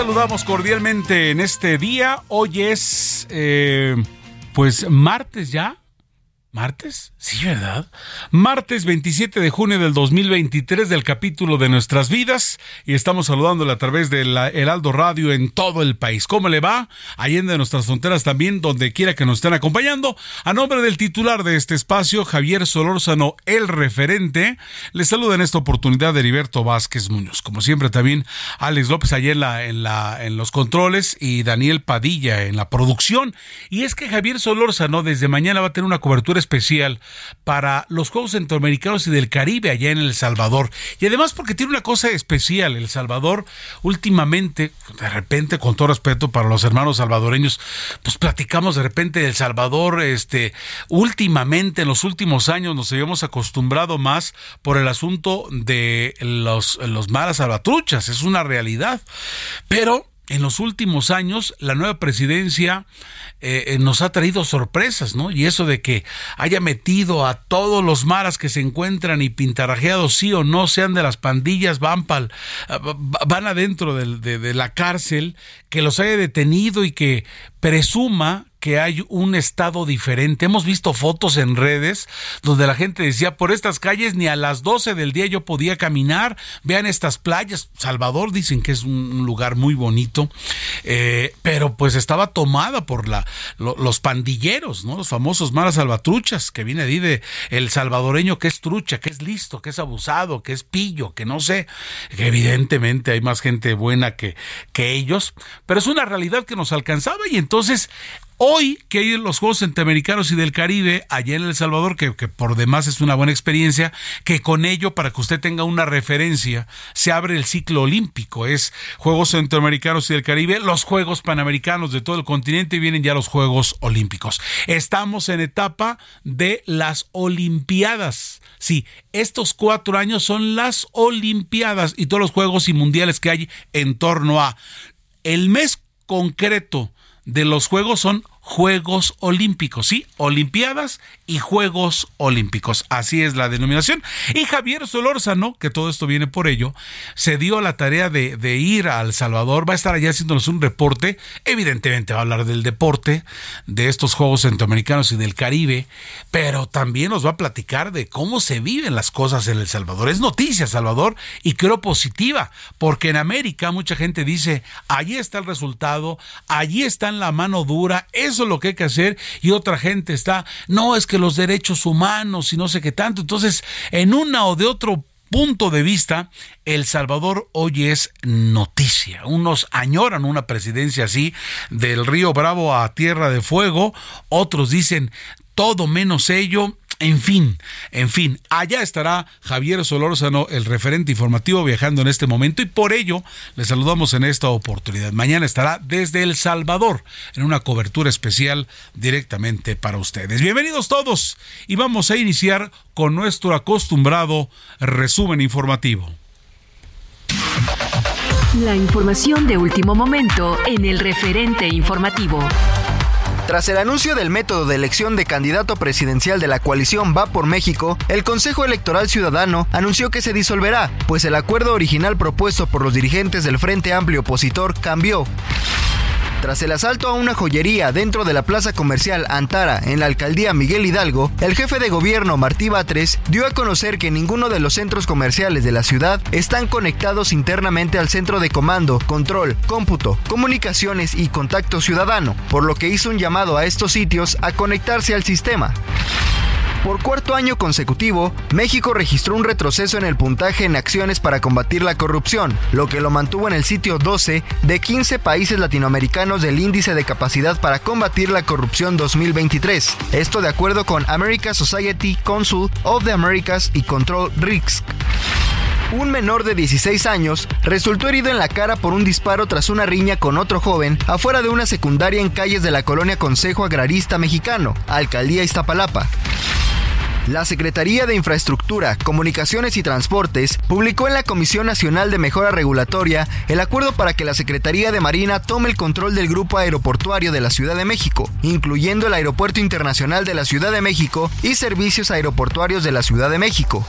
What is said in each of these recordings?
Saludamos cordialmente en este día. Hoy es, eh, pues, martes ya. ¿Martes? Sí, ¿verdad? Martes 27 de junio del 2023 del capítulo de Nuestras Vidas y estamos saludándole a través del Heraldo Radio en todo el país. ¿Cómo le va? Allende de nuestras fronteras también, donde quiera que nos estén acompañando. A nombre del titular de este espacio, Javier Solórzano, el referente, le saluda en esta oportunidad Heriberto Vázquez Muñoz. Como siempre también Alex López ayer en, la, la, en los controles y Daniel Padilla en la producción. Y es que Javier Solórzano desde mañana va a tener una cobertura especial para los Juegos Centroamericanos y del Caribe allá en El Salvador. Y además porque tiene una cosa especial, El Salvador últimamente, de repente, con todo respeto para los hermanos salvadoreños, pues platicamos de repente del Salvador, este, últimamente, en los últimos años nos habíamos acostumbrado más por el asunto de los, los malas salvatruchas, es una realidad. Pero en los últimos años la nueva presidencia eh, nos ha traído sorpresas, ¿no? Y eso de que haya metido a todos los maras que se encuentran y pintarajeados, sí o no, sean de las pandillas, van, pal, van adentro de, de la cárcel, que los haya detenido y que presuma que hay un estado diferente. Hemos visto fotos en redes donde la gente decía, por estas calles ni a las 12 del día yo podía caminar, vean estas playas. Salvador dicen que es un lugar muy bonito, eh, pero pues estaba tomada por la, los pandilleros, ¿no? los famosos malas salvatruchas, que viene ahí de el salvadoreño que es trucha, que es listo, que es abusado, que es pillo, que no sé, que evidentemente hay más gente buena que, que ellos, pero es una realidad que nos alcanzaba y entonces Hoy que hay los Juegos Centroamericanos y del Caribe allá en El Salvador, que, que, por demás es una buena experiencia, que con ello, para que usted tenga una referencia, se abre el ciclo olímpico. Es Juegos Centroamericanos y del Caribe, los Juegos Panamericanos de todo el continente y vienen ya los Juegos Olímpicos. Estamos en etapa de las Olimpiadas. Sí, estos cuatro años son las Olimpiadas y todos los Juegos y Mundiales que hay en torno a. El mes concreto de los Juegos son Juegos Olímpicos, ¿sí? Olimpiadas y Juegos Olímpicos. Así es la denominación. Y Javier Solórzano, que todo esto viene por ello, se dio la tarea de, ir a El Salvador, va a estar allá haciéndonos un reporte. Evidentemente va a hablar del deporte, de estos Juegos Centroamericanos y del Caribe, pero también nos va a platicar de cómo se viven las cosas en El Salvador. Es noticia, Salvador, y creo positiva, porque en América mucha gente dice, allí está el resultado, allí está en la mano dura, eso es lo que hay que hacer, y otra gente está, no, es que los derechos humanos y no sé qué tanto. Entonces, en una o de otro punto de vista, El Salvador hoy es noticia. Unos añoran una presidencia así, del río Bravo a Tierra de Fuego, otros dicen todo menos ello. En fin, en fin, allá estará Javier Solórzano, el referente informativo, viajando en este momento y por ello le saludamos en esta oportunidad. Mañana estará desde El Salvador en una cobertura especial directamente para ustedes. Bienvenidos todos y vamos a iniciar con nuestro acostumbrado resumen informativo. La información de último momento en el referente informativo. Tras el anuncio del método de elección de candidato presidencial de la coalición Va por México, el Consejo Electoral Ciudadano anunció que se disolverá, pues el acuerdo original propuesto por los dirigentes del Frente Amplio Opositor cambió. Tras el asalto a una joyería dentro de la plaza comercial Antara en la alcaldía Miguel Hidalgo, el jefe de gobierno Martí Batres dio a conocer que ninguno de los centros comerciales de la ciudad están conectados internamente al centro de comando, control, cómputo, comunicaciones y contacto ciudadano, por lo que hizo un llamado a estos sitios a conectarse al sistema. Por cuarto año consecutivo, México registró un retroceso en el puntaje en acciones para combatir la corrupción, lo que lo mantuvo en el sitio 12 de 15 países latinoamericanos del Índice de Capacidad para Combatir la Corrupción 2023. Esto de acuerdo con American Society Council of the Americas y Control Risk. Un menor de 16 años resultó herido en la cara por un disparo tras una riña con otro joven afuera de una secundaria en calles de la colonia Consejo Agrarista Mexicano, Alcaldía Iztapalapa. La Secretaría de Infraestructura, Comunicaciones y Transportes publicó en la Comisión Nacional de Mejora Regulatoria el acuerdo para que la Secretaría de Marina tome el control del grupo aeroportuario de la Ciudad de México, incluyendo el Aeropuerto Internacional de la Ciudad de México y servicios aeroportuarios de la Ciudad de México.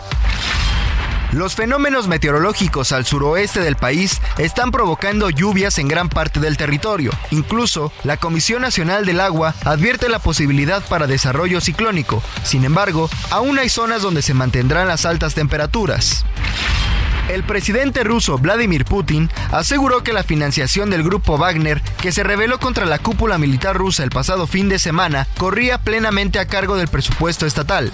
Los fenómenos meteorológicos al suroeste del país están provocando lluvias en gran parte del territorio. Incluso, la Comisión Nacional del Agua advierte la posibilidad para desarrollo ciclónico. Sin embargo, aún hay zonas donde se mantendrán las altas temperaturas. El presidente ruso Vladimir Putin aseguró que la financiación del grupo Wagner, que se reveló contra la cúpula militar rusa el pasado fin de semana, corría plenamente a cargo del presupuesto estatal.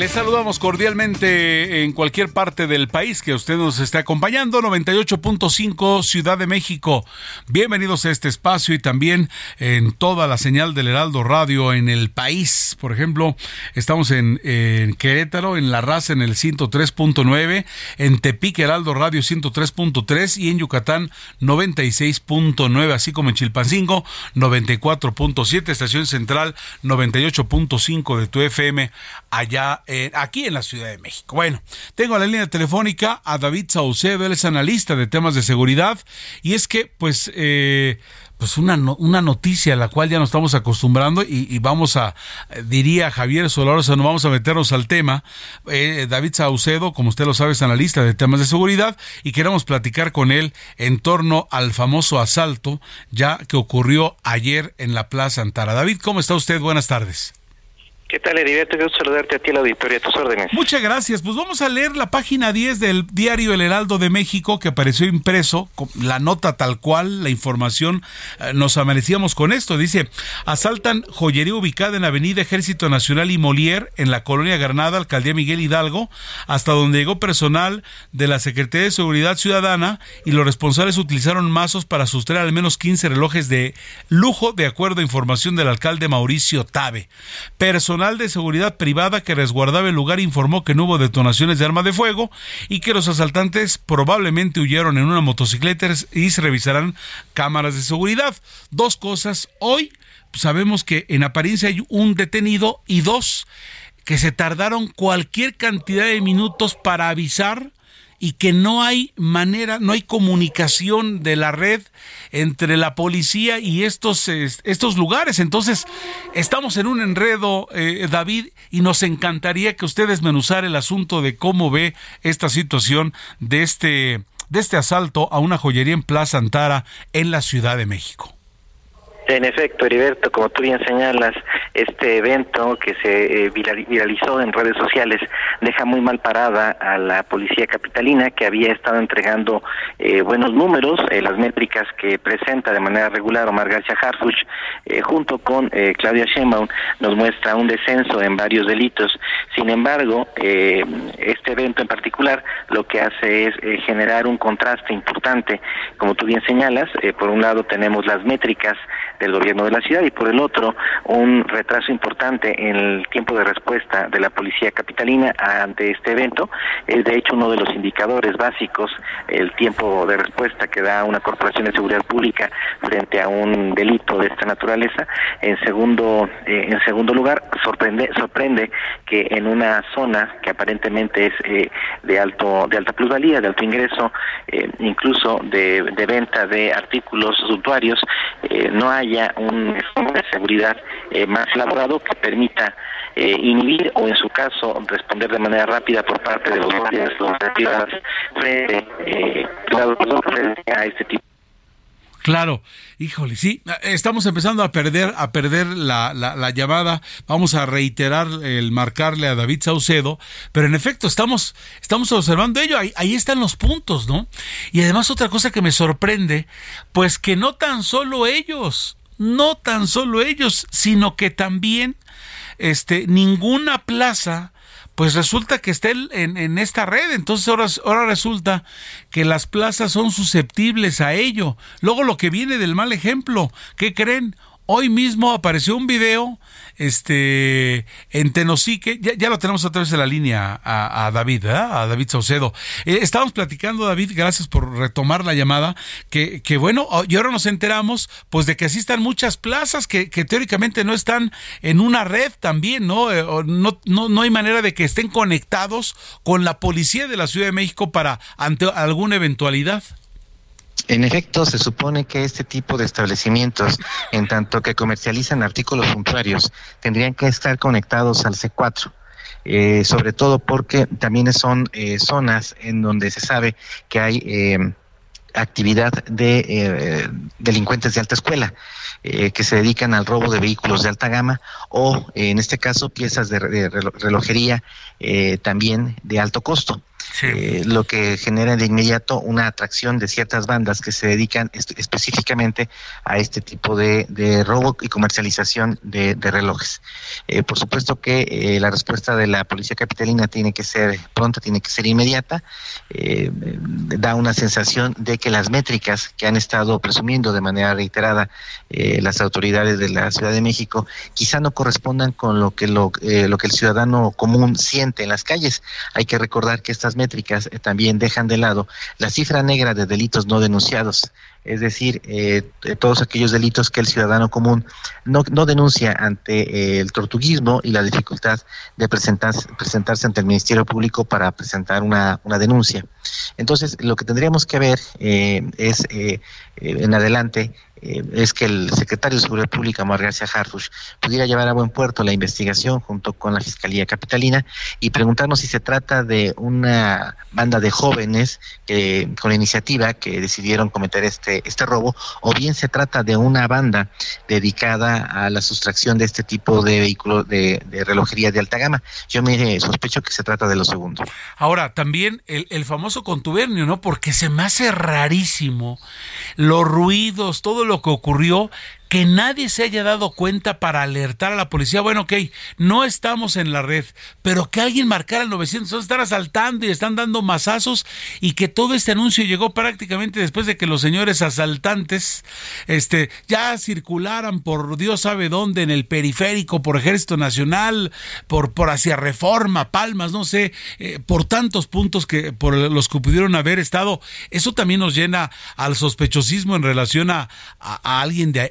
Les saludamos cordialmente en cualquier parte del país que usted nos esté acompañando. 98.5 Ciudad de México. Bienvenidos a este espacio y también en toda la señal del Heraldo Radio en el país. Por ejemplo, estamos en, Querétaro, en La Raza en el 103.9, en Tepic Heraldo Radio 103.3 y en Yucatán 96.9, así como en Chilpancingo 94.7, Estación Central 98.5 de tu FM allá eh, aquí en la Ciudad de México. Bueno, tengo la línea telefónica a David Saucedo, él es analista de temas de seguridad y es que pues... Eh, pues una, una noticia a la cual ya nos estamos acostumbrando y, vamos a, diría Javier Solorosa, no vamos a meternos al tema. Eh, David Saucedo, como usted lo sabe, es analista de temas de seguridad y queremos platicar con él en torno al famoso asalto ya que ocurrió ayer en la Plaza Antara. David, ¿cómo está usted? Buenas tardes. ¿Qué tal, Heriberto? Quiero saludarte a ti, la auditoría, a tus órdenes. Muchas gracias. Pues vamos a leer la página 10 del diario El Heraldo de México, que apareció impreso, la nota tal cual, la información, eh, nos amanecíamos con esto. Dice, asaltan joyería ubicada en Avenida Ejército Nacional y Molière, en la colonia Granada, alcaldía Miguel Hidalgo, hasta donde llegó personal de la Secretaría de Seguridad Ciudadana y los responsables utilizaron mazos para sustraer al menos 15 relojes de lujo, de acuerdo a información del alcalde Mauricio Tabe. Personal de seguridad privada que resguardaba el lugar informó que no hubo detonaciones de arma de fuego y que los asaltantes probablemente huyeron en una motocicleta y se revisarán cámaras de seguridad. Dos cosas. Hoy sabemos que en apariencia hay un detenido y dos que se tardaron cualquier cantidad de minutos para avisar y que no hay manera, no hay comunicación de la red entre la policía y estos, estos lugares. Entonces, estamos en un enredo, eh, David, y nos encantaría que usted desmenuzara el asunto de cómo ve esta situación de este, de este asalto a una joyería en Plaza Antara en la Ciudad de México. En efecto, Heriberto, como tú bien señalas, este evento que se eh, viralizó en redes sociales deja muy mal parada a la policía capitalina que había estado entregando eh, buenos números, eh, las métricas que presenta de manera regular Omar García Harfuch junto con Claudia Sheinbaum nos muestra un descenso en varios delitos. Sin embargo, este evento en particular lo que hace es generar un contraste importante, como tú bien señalas, por un lado tenemos las métricas del gobierno de la ciudad y por el otro un retraso importante en el tiempo de respuesta de la policía capitalina ante este evento. Es de hecho uno de los indicadores básicos, el tiempo de respuesta que da una corporación de seguridad pública frente a un delito de esta naturaleza. En segundo, eh, en segundo lugar, sorprende, sorprende que en una zona que aparentemente es eh, de alto, de alta plusvalía, de alto ingreso, eh, incluso de, de, venta de artículos suntuarios, no haya un de seguridad más elaborado que permita inhibir o en su caso responder de manera rápida por parte de los guardias frente, frente a este tipo Claro, híjole, sí, estamos empezando a perder, a perder la, la, llamada. Vamos a reiterar el marcarle a David Saucedo, pero en efecto estamos, estamos observando ello. Ahí, ahí están los puntos, ¿no? Y además otra cosa que me sorprende, pues que no tan solo ellos, no tan solo ellos, sino que también, este, ninguna plaza pues resulta que está en, en esta red. Entonces ahora, ahora resulta que las plazas son susceptibles a ello. Luego lo que viene del mal ejemplo, ¿qué creen? Hoy mismo apareció un video este, en Tenosique, ya, lo tenemos otra vez en la línea a, David, a David Saucedo. Eh, estábamos platicando, David, gracias por retomar la llamada, que, que bueno, oh, y ahora nos enteramos, pues, de que así están muchas plazas que, que teóricamente no están en una red también, ¿no? Eh, no, no, no hay manera de que estén conectados con la policía de la Ciudad de México para ante alguna eventualidad. En efecto, se supone que este tipo de establecimientos, en tanto que comercializan artículos suntuarios, tendrían que estar conectados al C4. Eh, sobre todo porque también son eh, zonas en donde se sabe que hay eh, actividad de delincuentes de alta escuela. que se dedican al robo de vehículos de alta gama o, en este caso, piezas de, relojería también de alto costo. Eh, lo que genera de inmediato una atracción de ciertas bandas que se dedican específicamente a este tipo de, robo y comercialización de, relojes. Eh, por supuesto que eh, la respuesta de la policía capitalina tiene que ser pronta, tiene que ser inmediata. da una sensación de que las métricas que han estado presumiendo de manera reiterada las autoridades de la Ciudad de México quizá no correspondan con lo que lo, lo que el ciudadano común siente en las calles. Hay que recordar que estas métricas eh, también dejan de lado la cifra negra de delitos no denunciados, es decir, eh, todos aquellos delitos que el ciudadano común no, denuncia ante eh, el tortuguismo y la dificultad de presentarse, presentarse ante el Ministerio Público para presentar una denuncia. Entonces, lo que tendríamos que ver es en adelante eh, es que el secretario de Seguridad Pública, Mar García Harfush, pudiera llevar a buen puerto la investigación junto con la Fiscalía Capitalina y preguntarnos si se trata de una banda de jóvenes que, con la iniciativa que decidieron cometer este, este robo o bien se trata de una banda dedicada a la sustracción de este tipo de vehículos de, relojería de alta gama. Yo me sospecho que se trata de lo segundo. Ahora, también el, el famoso contubernio, ¿no? Porque se me hace rarísimo los ruidos, todo lo que ocurrió que nadie se haya dado cuenta para alertar a la policía, bueno, ok, no estamos en la red, pero que alguien marcara el 900, están asaltando y están dando masazos y que todo este anuncio llegó prácticamente después de que los señores asaltantes este, ya circularan por Dios sabe dónde, en el periférico, por Ejército Nacional, por, por hacia Reforma, Palmas, no sé, eh, por tantos puntos que por los que pudieron haber estado. Eso también nos llena al sospechosismo en relación a, a, alguien de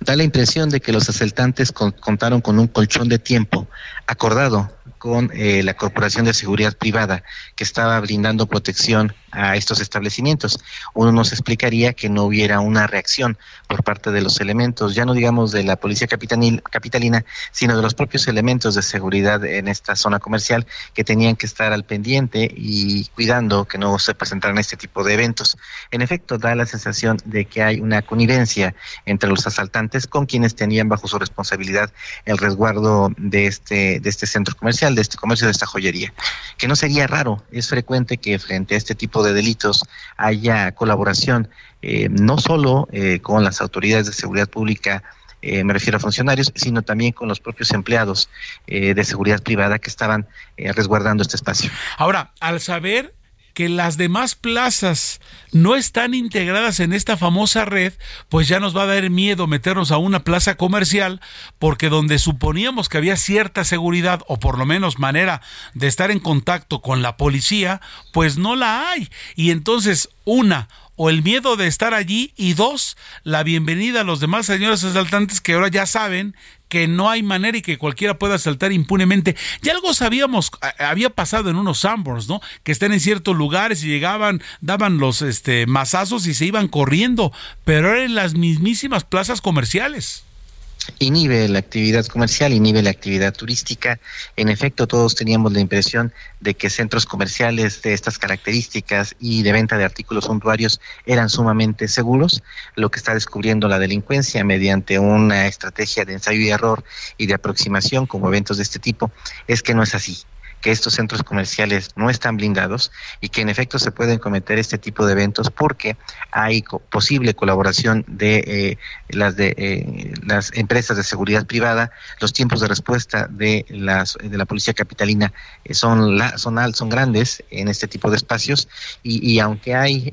Da la impresión de que los asaltantes contaron con un colchón de tiempo acordado con eh, la Corporación de Seguridad Privada que estaba brindando protección a estos establecimientos. Uno nos explicaría que no hubiera una reacción por parte de los elementos, ya no digamos de la policía capitalina, sino de los propios elementos de seguridad en esta zona comercial que tenían que estar al pendiente y cuidando que no se presentaran este tipo de eventos. En efecto, da la sensación de que hay una connivencia entre los asaltantes con quienes tenían bajo su responsabilidad el resguardo de este, de este centro comercial, de este comercio, de esta joyería. Que no sería raro, es frecuente que frente a este tipo de delitos haya colaboración eh, no solo eh, con las autoridades de seguridad pública, eh, me refiero a funcionarios, sino también con los propios empleados de seguridad privada que estaban resguardando este espacio. Ahora, al saber que las demás plazas no están integradas en esta famosa red, pues ya nos va a dar miedo meternos a una plaza comercial, porque donde suponíamos que había cierta seguridad o por lo menos manera de estar en contacto con la policía, pues no la hay. Y entonces, una, o el miedo de estar allí y dos, la bienvenida a los demás señores asaltantes que ahora ya saben que no hay manera y que cualquiera pueda asaltar impunemente. Ya algo sabíamos, había pasado en unos Sanborns, ¿no? Que están en ciertos lugares y llegaban, daban los este mazazos y se iban corriendo, pero eran las mismísimas plazas comerciales inhibe la actividad comercial, inhibe la actividad turística. En efecto, todos teníamos la impresión de que centros comerciales de estas características y de venta de artículos suntuarios eran sumamente seguros. Lo que está descubriendo la delincuencia mediante una estrategia de ensayo y error y de aproximación como eventos de este tipo es que no es así que estos centros comerciales no están blindados y que en efecto se pueden cometer este tipo de eventos porque hay posible colaboración de eh, las de eh, las empresas de seguridad privada, los tiempos de respuesta de las de la policía capitalina eh, son la, son son grandes en este tipo de espacios y, y aunque hay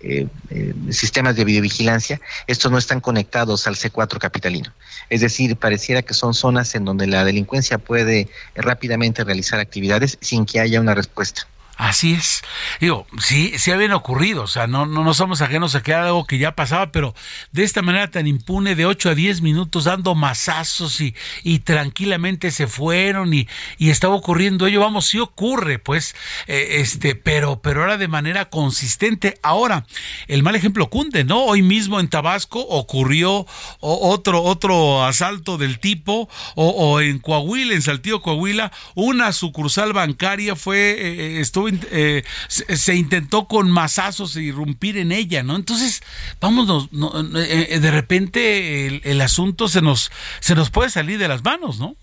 eh, eh, sistemas de videovigilancia, estos no están conectados al C4 capitalino. Es decir, pareciera que son zonas en donde la delincuencia puede rápidamente realizar actividades sin que haya una respuesta. Así es. Digo, sí, sí habían ocurrido, o sea, no, no, no somos ajenos a que era algo que ya pasaba, pero de esta manera tan impune, de 8 a 10 minutos dando masazos y, y tranquilamente se fueron y, y estaba ocurriendo ello, vamos, sí ocurre, pues, eh, este, pero, pero era de manera consistente. Ahora, el mal ejemplo cunde, ¿no? Hoy mismo en Tabasco ocurrió otro, otro asalto del tipo, o, o en Coahuila, en Saltillo, Coahuila, una sucursal bancaria fue, eh, estuvo eh, se, intentó con masazos irrumpir en ella, ¿no? Entonces, vámonos, eh, eh, de repente el, asunto se nos, se nos puede salir de las manos, ¿no?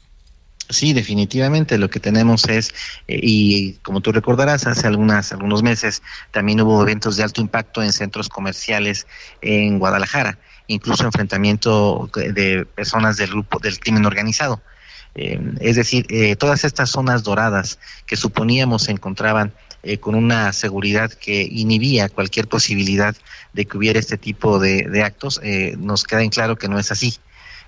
Sí, definitivamente lo que tenemos es, y como tú recordarás, hace algunas, algunos meses también hubo eventos de alto impacto en centros comerciales en Guadalajara, incluso enfrentamiento de personas del grupo del crimen organizado. Eh, es decir, eh, todas estas zonas doradas que suponíamos se encontraban eh, con una seguridad que inhibía cualquier posibilidad de que hubiera este tipo de, de actos, nos queda en claro que no es así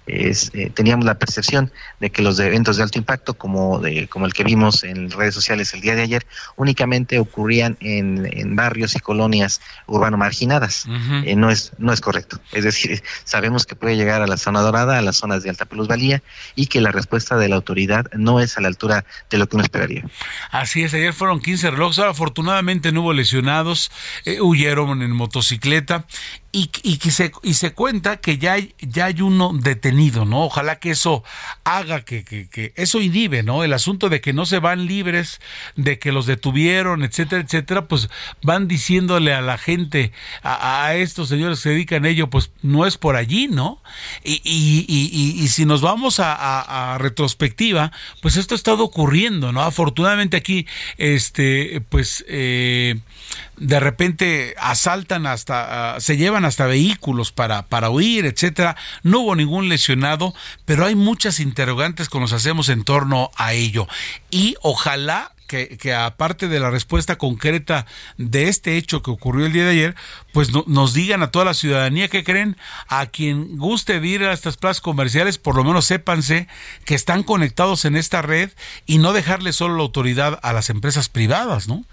es, eh, teníamos la percepción de que los eventos de alto impacto, como, de, como el que vimos en redes sociales el día de ayer, únicamente ocurrían en, en barrios y colonias urbano marginadas. Eh, no, es, no es correcto. Es decir, sabemos que puede llegar a la zona dorada, a las zonas de alta plusvalía, y que la respuesta de la autoridad no es a la altura de lo que uno esperaría. Así es, ayer fueron 15 relojes, afortunadamente no hubo lesionados, eh, huyeron en motocicleta y, y, que se, y se cuenta que ya hay, ya hay uno detenido, ¿no? Ojalá que eso haga que, que, que, eso inhibe, ¿no? El asunto de que no se van libres, de que los detuvieron, etcétera, etcétera, pues van diciéndole a la gente, a, estos señores que se dedican a ello, pues no es por allí, ¿no? Y, y, y, y si nos vamos a, retrospectiva, pues esto ha estado ocurriendo, ¿no? Afortunadamente aquí, este, pues, eh, de repente asaltan hasta, uh, se llevan hasta vehículos para, para huir, etcétera. No hubo ningún lesionado, pero hay muchas interrogantes que nos hacemos en torno a ello. Y ojalá que, que, aparte de la respuesta concreta de este hecho que ocurrió el día de ayer, pues no, nos digan a toda la ciudadanía que creen, a quien guste ir a estas plazas comerciales, por lo menos sépanse que están conectados en esta red y no dejarle solo la autoridad a las empresas privadas, ¿no?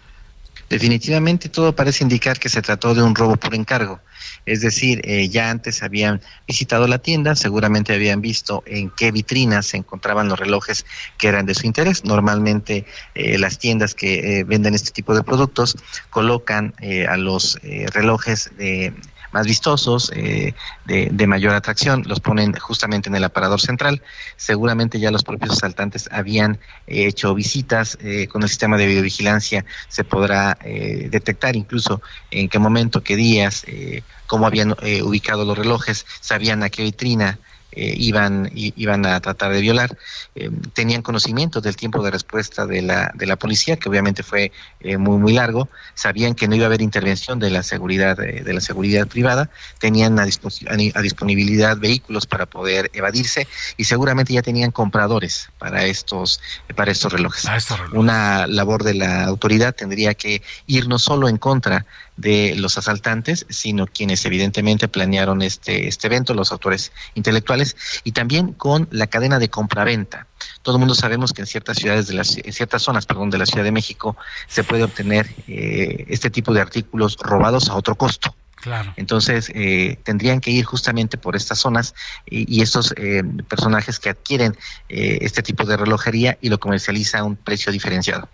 Definitivamente todo parece indicar que se trató de un robo por encargo. Es decir, eh, ya antes habían visitado la tienda, seguramente habían visto en qué vitrinas se encontraban los relojes que eran de su interés. Normalmente eh, las tiendas que eh, venden este tipo de productos colocan a los relojes de más vistosos, eh, de, de, mayor atracción, los ponen justamente en el aparador central. Seguramente ya los propios asaltantes habían eh, hecho visitas eh, con el sistema de videovigilancia, se podrá eh, detectar incluso en qué momento, qué días, eh, cómo habían ubicado los relojes, sabían a qué vitrina eh, iban, iban a tratar de violar. Eh, tenían conocimiento del tiempo de respuesta de la, de la policía, que obviamente fue muy, muy largo. Sabían que no iba a haber intervención de la seguridad, de la seguridad privada. Tenían a, a, disponibilidad vehículos para poder evadirse y seguramente ya tenían compradores para estos, para estos relojes. Una labor de la autoridad tendría que ir no solo en contra de los asaltantes, sino quienes evidentemente planearon este, este evento, los autores intelectuales, y también con la cadena de compraventa. Todo el mundo sabemos que en ciertas ciudades, de las, en ciertas zonas, perdón, de la Ciudad de México, se puede obtener eh, este tipo de artículos robados a otro costo. Claro. Entonces, eh, tendrían que ir justamente por estas zonas y, y estos eh, personajes que adquieren este tipo de relojería y lo comercializa a un precio diferenciado.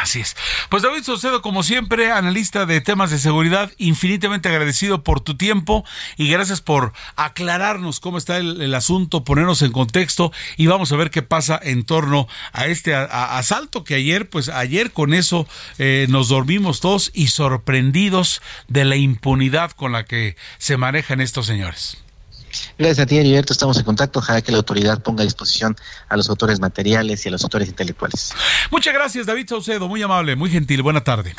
Así es. Pues David Socedo, como siempre, analista de temas de seguridad, infinitamente agradecido por tu tiempo y gracias por aclararnos cómo está el, asunto, ponernos en contexto y vamos a ver qué pasa en torno a este asalto que ayer, pues ayer con eso eh, nos dormimos todos y sorprendidos de la impunidad con la que se manejan estos señores. Gracias a ti, Heriberto. Estamos en contacto. Ojalá que la autoridad ponga a disposición a los autores materiales y a los autores intelectuales. Muchas gracias, David Saucedo. Muy amable, muy gentil. Buena tarde.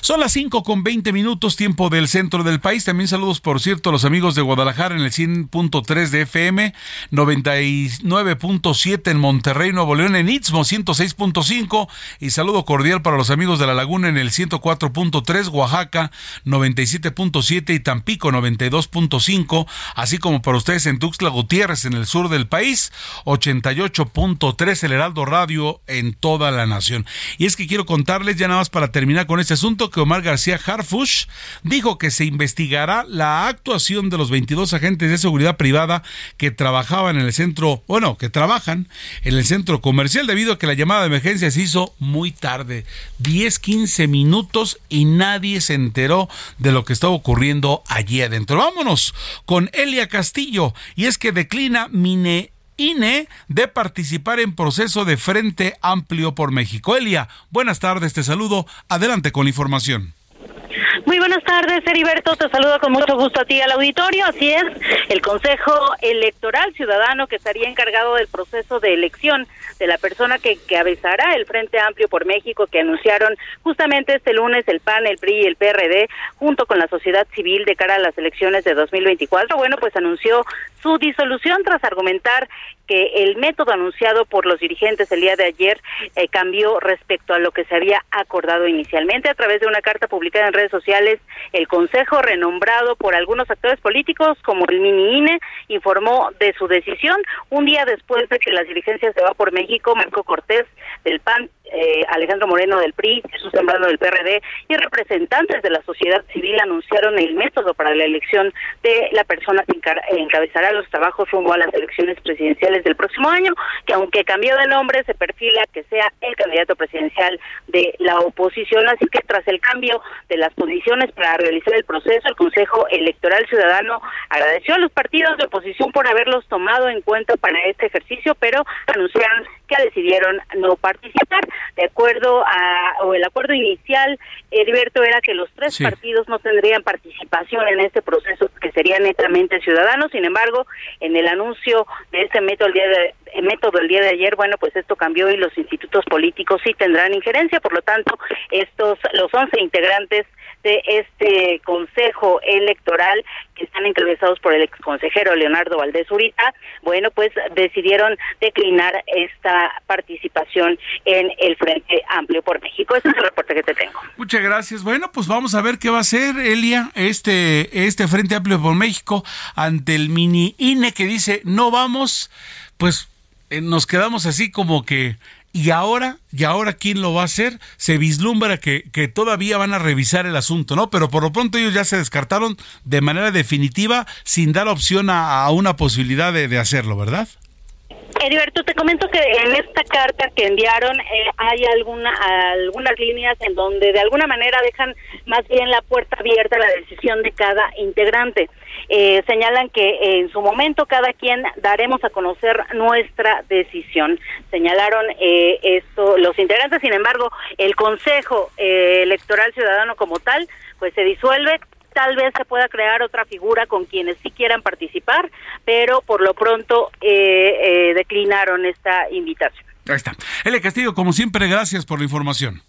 Son las 5 con 20 minutos, tiempo del centro del país. También saludos, por cierto, a los amigos de Guadalajara en el 100.3 de FM, 99.7 en Monterrey, Nuevo León, en Istmo 106.5. Y saludo cordial para los amigos de La Laguna en el 104.3, Oaxaca 97.7 y Tampico 92.5, así como por ustedes en Tuxtla Gutiérrez, en el sur del país, 88.3 el Heraldo Radio en toda la nación. Y es que quiero contarles, ya nada más para terminar con este asunto, que Omar García Harfush dijo que se investigará la actuación de los 22 agentes de seguridad privada que trabajaban en el centro, bueno, que trabajan en el centro comercial debido a que la llamada de emergencia se hizo muy tarde, 10, 15 minutos y nadie se enteró de lo que estaba ocurriendo allí adentro. Vámonos con Elia Castillo y es que declina Mine INE de participar en proceso de Frente Amplio por México. Elia, buenas tardes, te saludo. Adelante con la información. Muy buenas tardes, Heriberto. Te saludo con mucho gusto a ti al auditorio. Así es, el Consejo Electoral Ciudadano que estaría encargado del proceso de elección de la persona que cabezará el Frente Amplio por México que anunciaron justamente este lunes el PAN, el PRI y el PRD junto con la sociedad civil de cara a las elecciones de 2024. Bueno, pues anunció su disolución tras argumentar que el método anunciado por los dirigentes el día de ayer eh, cambió respecto a lo que se había acordado inicialmente a través de una carta publicada en redes sociales. El Consejo, renombrado por algunos actores políticos como el Mini INE, informó de su decisión un día después de que las dirigencias de Va por México, Marco Cortés del PAN eh, Alejandro Moreno del PRI, Jesús Zambrano del PRD y representantes de la sociedad civil anunciaron el método para la elección de la persona que encabezará los trabajos rumbo a las elecciones presidenciales del próximo año, que aunque cambió de nombre, se perfila que sea el candidato presidencial de la oposición. Así que tras el cambio de las condiciones para realizar el proceso, el Consejo Electoral Ciudadano agradeció a los partidos de oposición por haberlos tomado en cuenta para este ejercicio, pero anunciaron que decidieron no participar. De acuerdo a, o el acuerdo inicial, Heriberto, era que los tres partidos no tendrían participación en este proceso, que sería netamente ciudadano. Sin embargo, en el anuncio de este método el día de, método el día de ayer, bueno, pues esto cambió y los institutos políticos sí tendrán injerencia. Por lo tanto, estos, los 11 integrantes de este Consejo Electoral que están encabezados por el exconsejero Leonardo Valdés Urita, bueno, pues decidieron declinar esta participación en el Frente Amplio por México. Ese es el reporte que te tengo. Muchas gracias. Bueno, pues vamos a ver qué va a hacer, Elia, este, este Frente Amplio por México ante el mini INE que dice no vamos, pues eh, nos quedamos así como que y ahora, y ahora quién lo va a hacer, se vislumbra que, que todavía van a revisar el asunto, ¿no? Pero por lo pronto ellos ya se descartaron de manera definitiva sin dar opción a, una posibilidad de, hacerlo, ¿verdad? Heriberto, te comento que en esta carta que enviaron eh, hay alguna, algunas líneas en donde de alguna manera dejan más bien la puerta abierta a la decisión de cada integrante. Eh, señalan que en su momento cada quien daremos a conocer nuestra decisión. Señalaron eh, esto los integrantes, sin embargo, el Consejo eh, Electoral Ciudadano como tal, pues se disuelve tal vez se pueda crear otra figura con quienes sí quieran participar, pero por lo pronto eh, eh, declinaron esta invitación. Ahí está. Ele Castillo, como siempre, gracias por la información.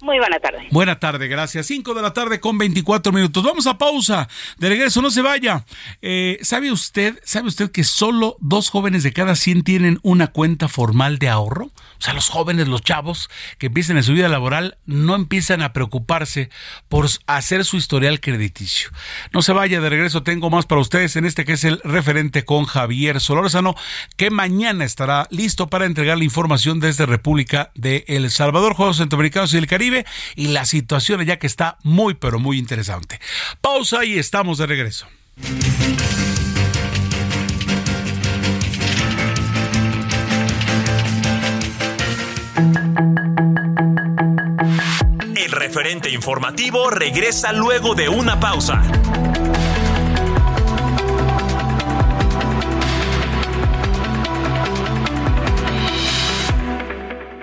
Muy buena tarde. Buena tarde, gracias. 5 de la tarde con 24 minutos. Vamos a pausa. De regreso, no se vaya. Eh, ¿Sabe usted, sabe usted que solo dos jóvenes de cada 100 tienen una cuenta formal de ahorro? O sea, los jóvenes, los chavos que empiezan en su vida laboral no empiezan a preocuparse por hacer su historial crediticio. No se vaya, de regreso tengo más para ustedes en este que es el referente con Javier Solórzano, que mañana estará listo para entregar la información desde República de El Salvador, Juegos Centroamericanos y el Caribe y la situación ya que está muy pero muy interesante. Pausa y estamos de regreso. El referente informativo regresa luego de una pausa.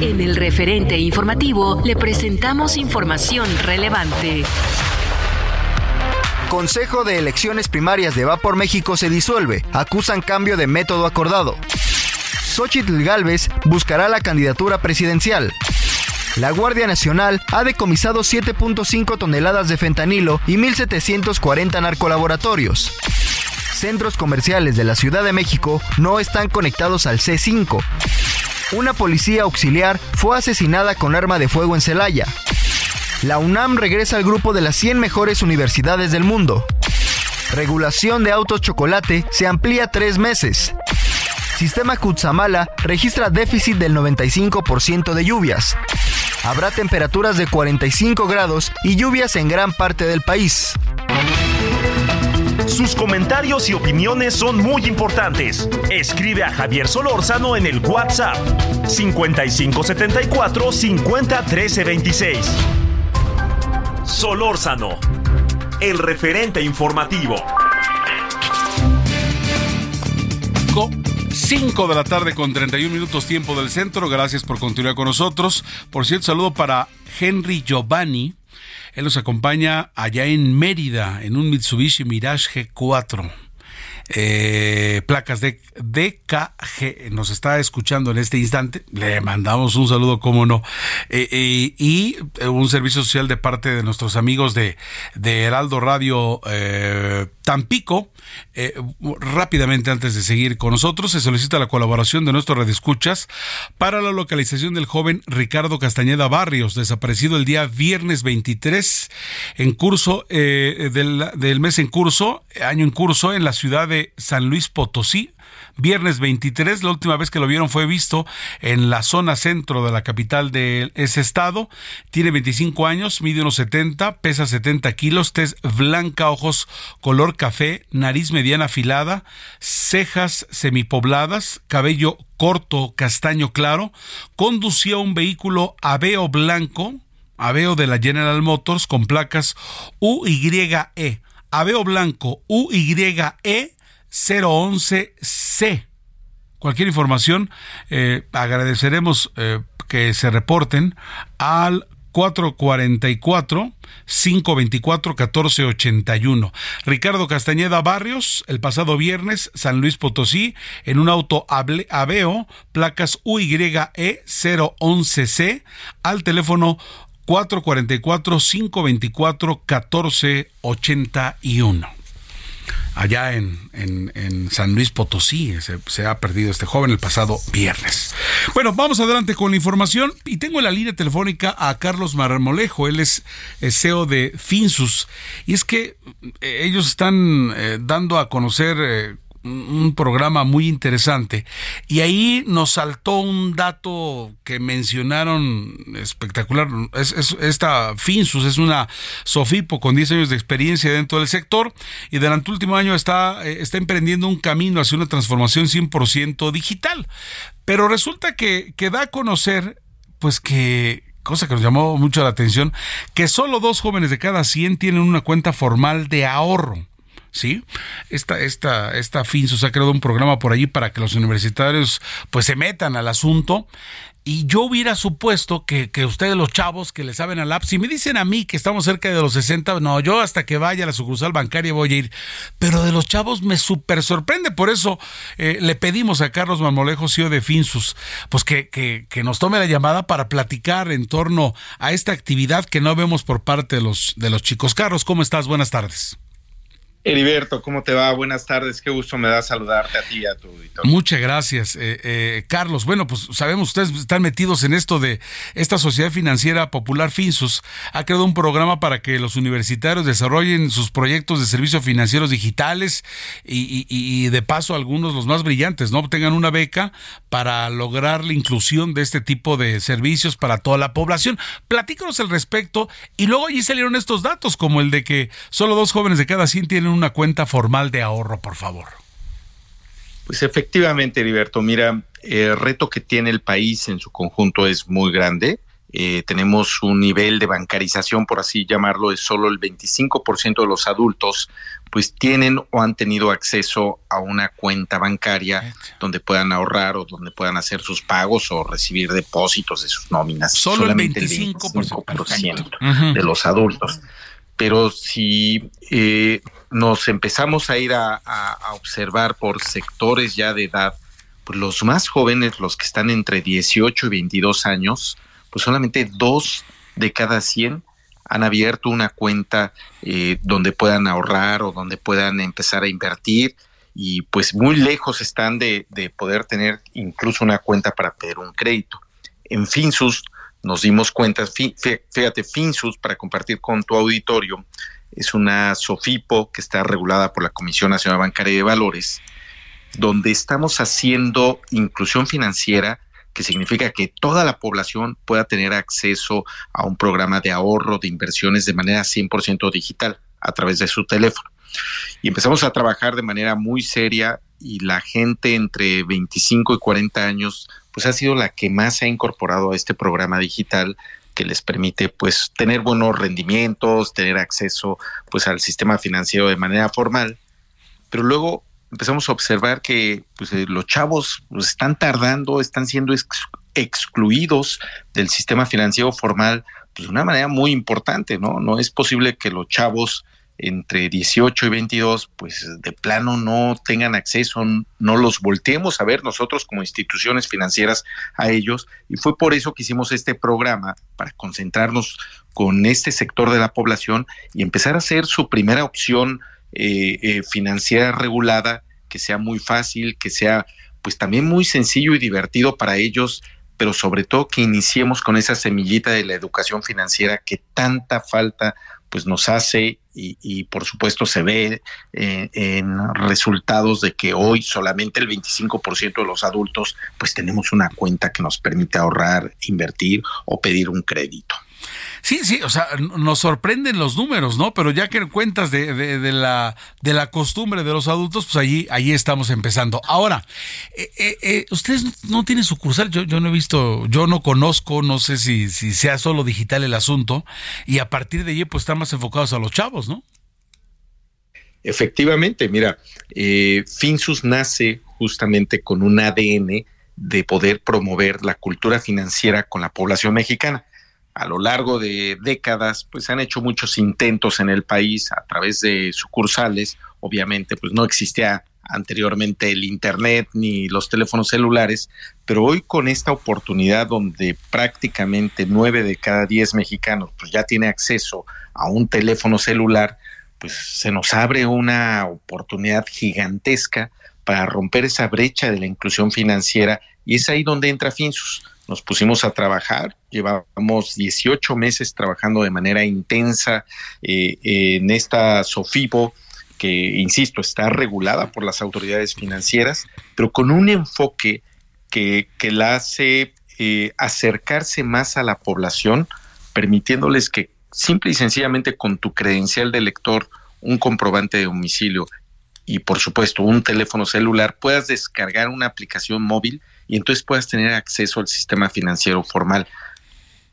En el referente informativo le presentamos información relevante. Consejo de Elecciones Primarias de Va por México se disuelve. Acusan cambio de método acordado. Xochitl Galvez buscará la candidatura presidencial. La Guardia Nacional ha decomisado 7.5 toneladas de fentanilo y 1.740 narcolaboratorios. Centros comerciales de la Ciudad de México no están conectados al C5. Una policía auxiliar fue asesinada con arma de fuego en Celaya. La UNAM regresa al grupo de las 100 mejores universidades del mundo. Regulación de autos chocolate se amplía tres meses. Sistema Kutsamala registra déficit del 95% de lluvias. Habrá temperaturas de 45 grados y lluvias en gran parte del país. Sus comentarios y opiniones son muy importantes. Escribe a Javier Solórzano en el WhatsApp 5574 50 13 26. Solórzano, el referente informativo. 5 de la tarde con 31 minutos tiempo del centro. Gracias por continuar con nosotros. Por cierto, saludo para Henry Giovanni. Él nos acompaña allá en Mérida en un Mitsubishi Mirage G4. Eh, placas de DKG nos está escuchando en este instante. Le mandamos un saludo como no. Eh, eh, y un servicio social de parte de nuestros amigos de, de Heraldo Radio Tampico rápidamente antes de seguir con nosotros se solicita la colaboración de nuestros redescuchas para la localización del joven Ricardo Castañeda Barrios desaparecido el día viernes 23 en curso del, del mes en curso año en curso en la ciudad de San Luis Potosí. Viernes 23, la última vez que lo vieron fue visto en la zona centro de la capital de ese estado. Tiene 25 años, mide unos 70, pesa 70 kilos, tez blanca, ojos color café, nariz mediana afilada, cejas semipobladas, cabello corto, castaño claro. Conducía un vehículo Aveo blanco, Aveo de la General Motors con placas UYE. Aveo blanco UYE 011C. Cualquier información, eh, agradeceremos eh, que se reporten al 444 524 1481. Ricardo Castañeda Barrios, el pasado viernes, San Luis Potosí, en un auto Aveo, placas UYE 011C, al teléfono 444 524 1481. Allá en, en, San Luis Potosí. Se, ha perdido este joven el pasado viernes. Bueno, vamos adelante con la información y tengo en la línea telefónica a Carlos Marmolejo. Él es CEO de Finsus. Y es que eh, ellos están eh, dando a conocer eh, un programa muy interesante y ahí nos saltó un dato que mencionaron espectacular. Es, esta Finsus es una Sofipo con 10 años de experiencia dentro del sector y durante el último año está, eh, está emprendiendo un camino hacia una transformación 100% digital. Pero resulta que, que da a conocer pues que cosa que nos llamó mucho la atención, que solo dos jóvenes de cada 100 tienen una cuenta formal de ahorro. ¿Sí? Esta, esta, esta FINSUS ha creado un programa por allí para que los universitarios pues se metan al asunto. Y yo hubiera supuesto que, que, ustedes, los chavos que le saben al app, si me dicen a mí que estamos cerca de los 60, no, yo hasta que vaya a la sucursal bancaria voy a ir. Pero de los chavos me súper sorprende. Por eso eh, le pedimos a Carlos Marmolejo, CEO de Finsus, pues que, que, que, nos tome la llamada para platicar en torno a esta actividad que no vemos por parte de los, de los chicos. Carlos, ¿cómo estás? Buenas tardes. Heriberto, ¿cómo te va? Buenas tardes, qué gusto me da saludarte a ti y a tu auditorio. Muchas gracias, eh, eh, Carlos. Bueno, pues sabemos, ustedes están metidos en esto de esta Sociedad Financiera Popular Finsus. Ha creado un programa para que los universitarios desarrollen sus proyectos de servicios financieros digitales y, de paso algunos, los más brillantes, ¿no? Obtengan una beca para lograr la inclusión de este tipo de servicios para toda la población. Platícanos al respecto y luego allí salieron estos datos, como el de que solo dos jóvenes de cada 100 tienen una cuenta formal de ahorro, por favor. Pues efectivamente, Heriberto, mira, el reto que tiene el país en su conjunto es muy grande. Eh, tenemos un nivel de bancarización, por así llamarlo, de solo el 25% de los adultos, pues tienen o han tenido acceso a una cuenta bancaria donde puedan ahorrar o donde puedan hacer sus pagos o recibir depósitos de sus nóminas. Solo el 25%, de los adultos pero si eh, nos empezamos a ir a, observar por sectores ya de edad, pues los más jóvenes, los que están entre 18 y 22 años, pues solamente dos de cada 100 han abierto una cuenta eh, donde puedan ahorrar o donde puedan empezar a invertir y pues muy lejos están de, de poder tener incluso una cuenta para pedir un crédito. En Finsus nos dimos cuenta, fíjate, Finsus, para compartir con tu auditorio, es una SOFIPO que está regulada por la Comisión Nacional Bancaria de Valores, donde estamos haciendo inclusión financiera, que significa que toda la población pueda tener acceso a un programa de ahorro, de inversiones de manera 100% digital a través de su teléfono. Y empezamos a trabajar de manera muy seria y la gente entre 25 y 40 años pues ha sido la que más ha incorporado a este programa digital que les permite pues tener buenos rendimientos, tener acceso pues al sistema financiero de manera formal. Pero luego empezamos a observar que pues, eh, los chavos pues, están tardando, están siendo excluidos del sistema financiero formal pues, de una manera muy importante, ¿no? No es posible que los chavos entre 18 y 22, pues de plano no tengan acceso, no los volteemos a ver nosotros como instituciones financieras a ellos. Y fue por eso que hicimos este programa, para concentrarnos con este sector de la población y empezar a hacer su primera opción eh, eh, financiera regulada, que sea muy fácil, que sea pues también muy sencillo y divertido para ellos pero sobre todo que iniciemos con esa semillita de la educación financiera que tanta falta pues nos hace y, por supuesto se ve eh, en resultados de que hoy solamente el 25% de los adultos pues tenemos una cuenta que nos permite ahorrar, invertir o pedir un crédito. Sí, sí, o sea, nos sorprenden los números, ¿no? Pero ya que cuentas de, de, la, de la costumbre de los adultos, pues allí, allí estamos empezando. Ahora, eh, eh, eh, ustedes no tienen sucursal, yo, yo no he visto, yo no conozco, no sé si, si sea solo digital el asunto, y a partir de allí pues están más enfocados a los chavos, ¿no? Efectivamente, mira, Finsus nace justamente con un ADN de poder promover la cultura financiera con la población mexicana a lo largo de décadas, pues han hecho muchos intentos en el país a través de sucursales. Obviamente, pues no existía anteriormente el Internet ni los teléfonos celulares, pero hoy con esta oportunidad donde prácticamente nueve de cada diez mexicanos pues ya tiene acceso a un teléfono celular, pues se nos abre una oportunidad gigantesca para romper esa brecha de la inclusión financiera y es ahí donde entra Finsus. Nos pusimos a trabajar, llevamos 18 meses trabajando de manera intensa eh, en esta SOFIPO, que, insisto, está regulada por las autoridades financieras, pero con un enfoque que, que la hace eh, acercarse más a la población, permitiéndoles que simple y sencillamente con tu credencial de lector, un comprobante de domicilio y por supuesto un teléfono celular, puedas descargar una aplicación móvil y entonces puedas tener acceso al sistema financiero formal.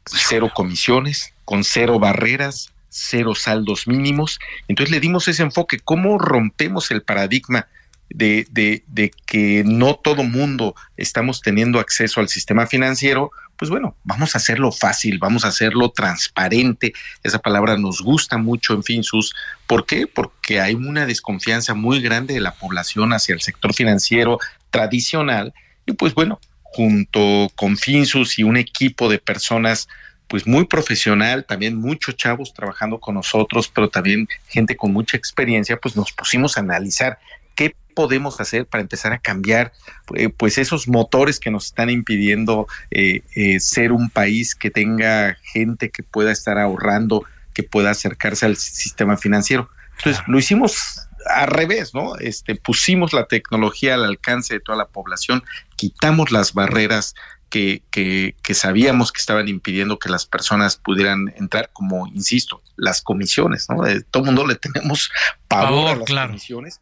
Cero comisiones, con cero barreras, cero saldos mínimos. Entonces le dimos ese enfoque, ¿cómo rompemos el paradigma de, de, que no todo mundo estamos teniendo acceso al sistema financiero? Pues bueno, vamos a hacerlo fácil, vamos a hacerlo transparente. Esa palabra nos gusta mucho en Finsus. ¿Por qué? Porque hay una desconfianza muy grande de la población hacia el sector financiero tradicional. Y pues bueno, junto con Finsus y un equipo de personas pues muy profesional, también muchos chavos trabajando con nosotros, pero también gente con mucha experiencia, pues nos pusimos a analizar qué podemos hacer para empezar a cambiar eh, pues esos motores que nos están impidiendo eh, eh, ser un país que tenga gente que pueda estar ahorrando, que pueda acercarse al sistema financiero. Entonces lo hicimos al revés, ¿no? Este, pusimos la tecnología al alcance de toda la población, quitamos las barreras que, que, que, sabíamos que estaban impidiendo que las personas pudieran entrar, como insisto, las comisiones, ¿no? De, todo el mundo le tenemos pavor, a las comisiones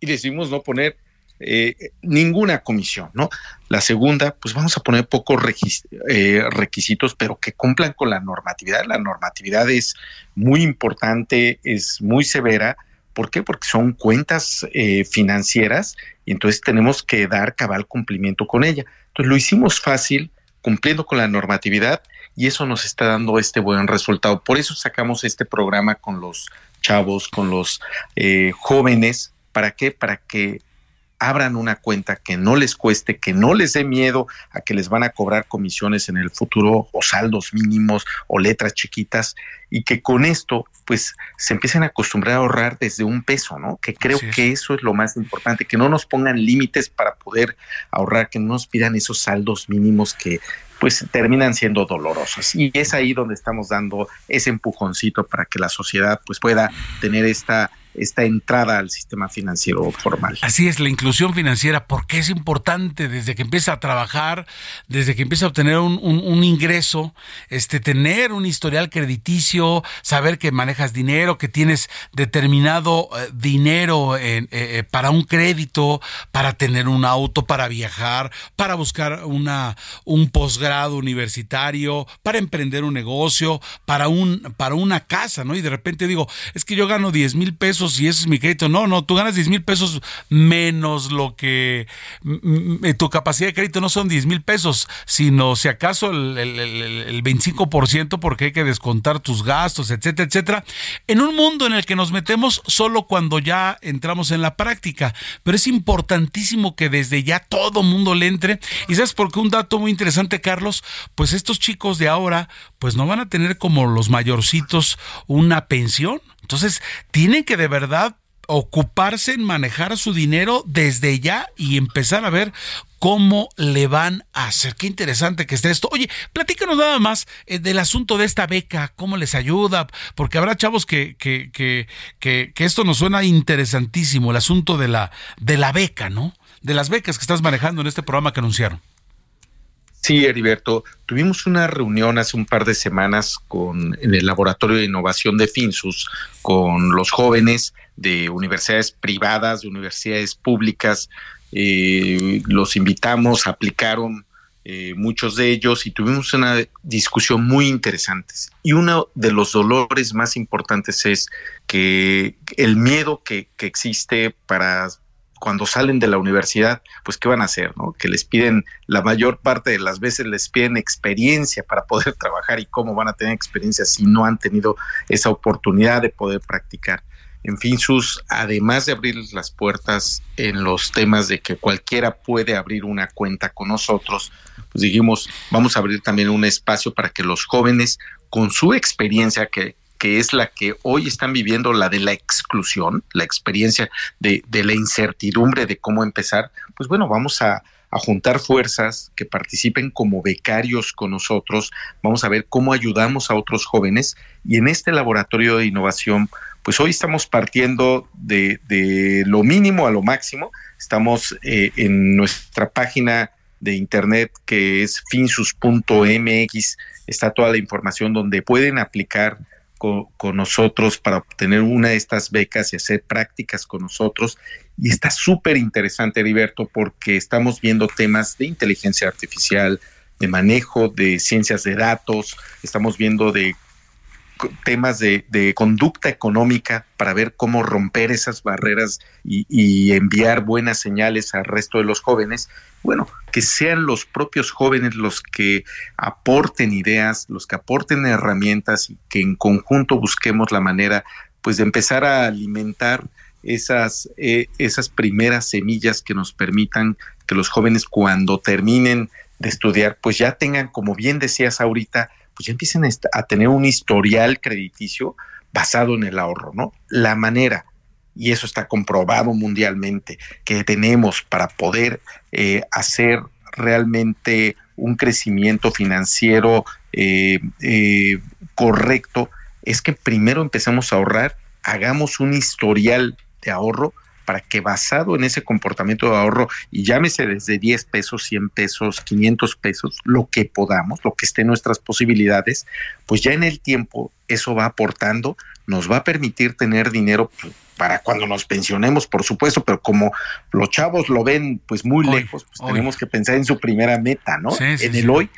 y decidimos no poner eh, ninguna comisión, ¿no? La segunda, pues vamos a poner pocos eh, requisitos, pero que cumplan con la normatividad. La normatividad es muy importante, es muy severa. ¿Por qué? Porque son cuentas eh, financieras y entonces tenemos que dar cabal cumplimiento con ella. Entonces lo hicimos fácil, cumpliendo con la normatividad y eso nos está dando este buen resultado. Por eso sacamos este programa con los chavos, con los eh, jóvenes. ¿Para qué? Para que abran una cuenta que no les cueste, que no les dé miedo a que les van a cobrar comisiones en el futuro o saldos mínimos o letras chiquitas y que con esto pues se empiecen a acostumbrar a ahorrar desde un peso, ¿no? Que creo que eso es lo más importante, que no nos pongan límites para poder ahorrar, que no nos pidan esos saldos mínimos que pues terminan siendo dolorosos. Y es ahí donde estamos dando ese empujoncito para que la sociedad pues pueda tener esta esta entrada al sistema financiero formal. Así es, la inclusión financiera, porque es importante desde que empieza a trabajar, desde que empieza a obtener un, ingreso, este, tener un historial crediticio, saber que manejas dinero, que tienes determinado eh, dinero eh, eh, para un crédito, para tener un auto, para viajar, para buscar una, un posgrado universitario, para emprender un negocio, para, un, para una casa, ¿no? Y de repente digo, es que yo gano 10 mil pesos y ese es mi crédito. No, no, tú ganas 10 mil pesos menos lo que tu capacidad de crédito no son 10 mil pesos, sino si acaso el, el, el, 25% porque hay que descontar tus gastos, etcétera, etcétera. En un mundo en el que nos metemos solo cuando ya entramos en la práctica, pero es importantísimo que desde ya todo mundo le entre. Y sabes por qué un dato muy interesante, Carlos, pues estos chicos de ahora, pues no van a tener como los mayorcitos una pensión entonces, tienen que de verdad ocuparse en manejar su dinero desde ya y empezar a ver cómo le van a hacer. Qué interesante que esté esto. Oye, platícanos nada más eh, del asunto de esta beca, cómo les ayuda, porque habrá chavos que, que, que, que, que esto nos suena interesantísimo, el asunto de la, de la beca, ¿no? De las becas que estás manejando en este programa que anunciaron. Sí, Heriberto, tuvimos una reunión hace un par de semanas con en el Laboratorio de Innovación de Finsus con los jóvenes de universidades privadas, de universidades públicas. Eh, los invitamos, aplicaron eh, muchos de ellos y tuvimos una discusión muy interesante. Y uno de los dolores más importantes es que el miedo que, que existe para cuando salen de la universidad, pues qué van a hacer, ¿no? Que les piden, la mayor parte de las veces les piden experiencia para poder trabajar y cómo van a tener experiencia si no han tenido esa oportunidad de poder practicar. En fin, sus, además de abrirles las puertas en los temas de que cualquiera puede abrir una cuenta con nosotros, pues dijimos, vamos a abrir también un espacio para que los jóvenes, con su experiencia que que es la que hoy están viviendo, la de la exclusión, la experiencia de, la incertidumbre de cómo empezar, pues bueno, vamos a, juntar fuerzas que participen como becarios con nosotros. Vamos a ver cómo ayudamos a otros jóvenes. Y en este laboratorio de innovación, pues hoy estamos partiendo de, de lo mínimo a lo máximo. Estamos eh, en nuestra página de internet que es finsus.mx. Está toda la información donde pueden aplicar con, nosotros para obtener una de estas becas y hacer prácticas con nosotros. Y está súper interesante, Heriberto, porque estamos viendo temas de inteligencia artificial, de manejo de ciencias de datos, estamos viendo de temas de, conducta económica para ver cómo romper esas barreras y, enviar buenas señales al resto de los jóvenes. Bueno, que sean los propios jóvenes los que aporten ideas, los que aporten herramientas y que en conjunto busquemos la manera pues de empezar a alimentar esas, eh, esas primeras semillas que nos permitan que los jóvenes cuando terminen de estudiar pues ya tengan, como bien decías ahorita, pues ya empiecen a tener un historial crediticio basado en el ahorro, ¿no? La manera, y eso está comprobado mundialmente, que tenemos para poder eh, hacer realmente un crecimiento financiero eh, eh, correcto, es que primero empecemos a ahorrar, hagamos un historial de ahorro para que basado en ese comportamiento de ahorro, y llámese desde 10 pesos, 100 pesos, 500 pesos, lo que podamos, lo que esté en nuestras posibilidades, pues ya en el tiempo eso va aportando, nos va a permitir tener dinero pues, para cuando nos pensionemos, por supuesto, pero como los chavos lo ven pues muy lejos, pues tenemos que pensar en su primera meta, ¿no? en el hoy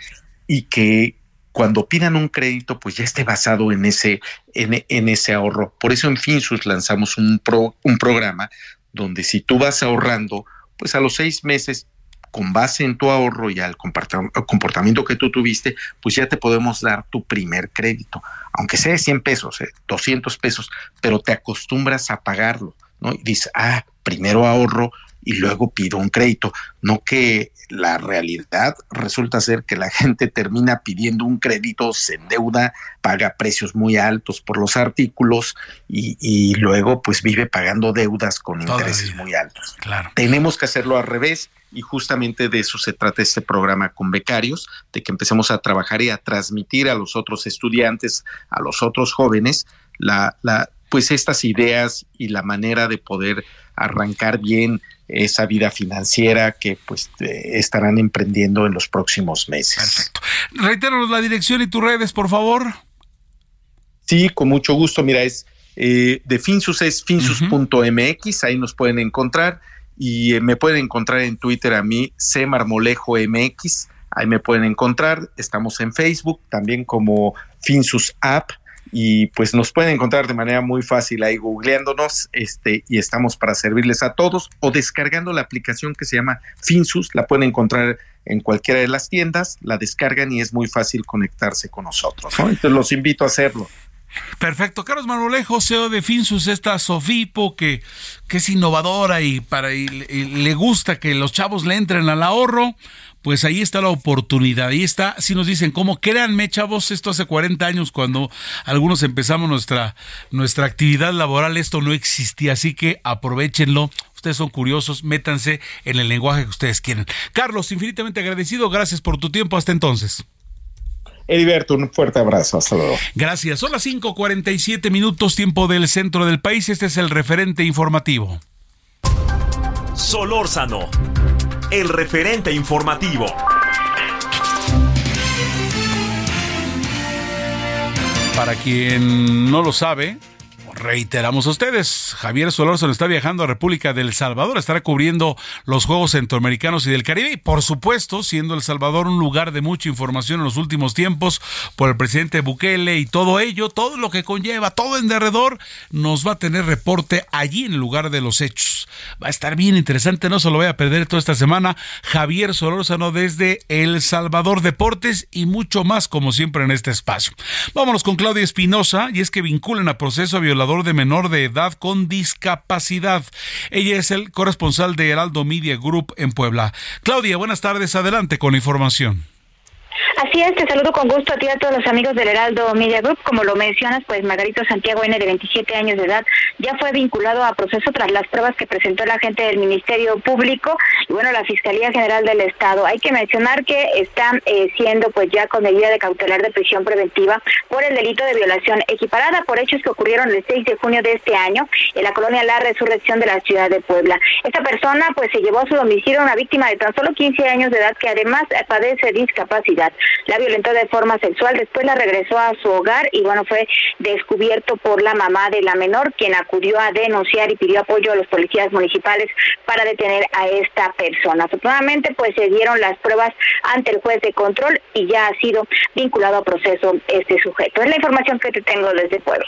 y que cuando pidan un crédito, pues ya esté basado en ese, en, en ese ahorro. Por eso en Finsus lanzamos un, pro, un programa donde si tú vas ahorrando, pues a los seis meses, con base en tu ahorro y al comportamiento que tú tuviste, pues ya te podemos dar tu primer crédito, aunque sea de 100 pesos, 200 eh, pesos, pero te acostumbras a pagarlo, ¿no? Y dices, ah, primero ahorro y luego pido un crédito, no que la realidad resulta ser que la gente termina pidiendo un crédito, se endeuda, paga precios muy altos por los artículos y, luego pues vive pagando deudas con intereses muy altos. Claro. Tenemos que hacerlo al revés y justamente de eso se trata este programa con becarios, de que empecemos a trabajar y a transmitir a los otros estudiantes, a los otros jóvenes, la, la, pues estas ideas y la manera de poder arrancar bien esa vida financiera que pues estarán emprendiendo en los próximos meses. Perfecto. Reiteranos la dirección y tus redes, por favor. Sí, con mucho gusto. Mira, es eh, de Finsus es finsus.mx, ahí nos pueden encontrar y eh, me pueden encontrar en Twitter a mí, C Marmolejo MX, ahí me pueden encontrar. Estamos en Facebook también como Finsus App y pues nos pueden encontrar de manera muy fácil ahí googleándonos este y estamos para servirles a todos o descargando la aplicación que se llama Finsus, la pueden encontrar en cualquiera de las tiendas, la descargan y es muy fácil conectarse con nosotros. Entonces los invito a hacerlo. Perfecto. Carlos Manulejo, CEO de Finsus, esta Sofipo que, que es innovadora y, para, y le gusta que los chavos le entren al ahorro pues ahí está la oportunidad. Ahí está, si nos dicen, ¿cómo? Créanme, chavos, esto hace 40 años cuando algunos empezamos nuestra, nuestra actividad laboral, esto no existía, así que aprovechenlo. Ustedes son curiosos, métanse en el lenguaje que ustedes quieren. Carlos, infinitamente agradecido, gracias por tu tiempo, hasta entonces. Heriberto, un fuerte abrazo. Hasta luego. Gracias. Son las 5:47 minutos, tiempo del centro del país. Este es el referente informativo. Solórzano, el referente informativo. Para quien no lo sabe, reiteramos a ustedes, Javier Solórzano está viajando a República del Salvador, estará cubriendo los Juegos Centroamericanos y del Caribe y por supuesto, siendo El Salvador un lugar de mucha información en los últimos tiempos por el presidente Bukele y todo ello, todo lo que conlleva, todo en derredor, nos va a tener reporte allí en el lugar de los hechos. Va a estar bien interesante, no se lo voy a perder toda esta semana. Javier Solórzano desde El Salvador Deportes y mucho más como siempre en este espacio. Vámonos con Claudia Espinosa y es que vinculan a proceso a violador de menor de edad con discapacidad. Ella es el corresponsal de Heraldo Media Group en Puebla. Claudia, buenas tardes, adelante con la información. Así es, te saludo con gusto a ti y a todos los amigos del Heraldo Media Group. Como lo mencionas, pues Margarito Santiago N, de 27 años de edad, ya fue vinculado a proceso tras las pruebas que presentó el agente del Ministerio Público y bueno, la Fiscalía General del Estado. Hay que mencionar que está eh, siendo pues ya con medida de cautelar de prisión preventiva por el delito de violación equiparada por hechos que ocurrieron el 6 de junio de este año en la colonia La Resurrección de la ciudad de Puebla. Esta persona pues se llevó a su domicilio a una víctima de tan solo 15 años de edad que además padece discapacidad la violentó de forma sexual, después la regresó a su hogar y bueno, fue descubierto por la mamá de la menor, quien acudió a denunciar y pidió apoyo a los policías municipales para detener a esta persona. Afortunadamente, pues se dieron las pruebas ante el juez de control y ya ha sido vinculado a proceso este sujeto. Es la información que te tengo desde Puebla.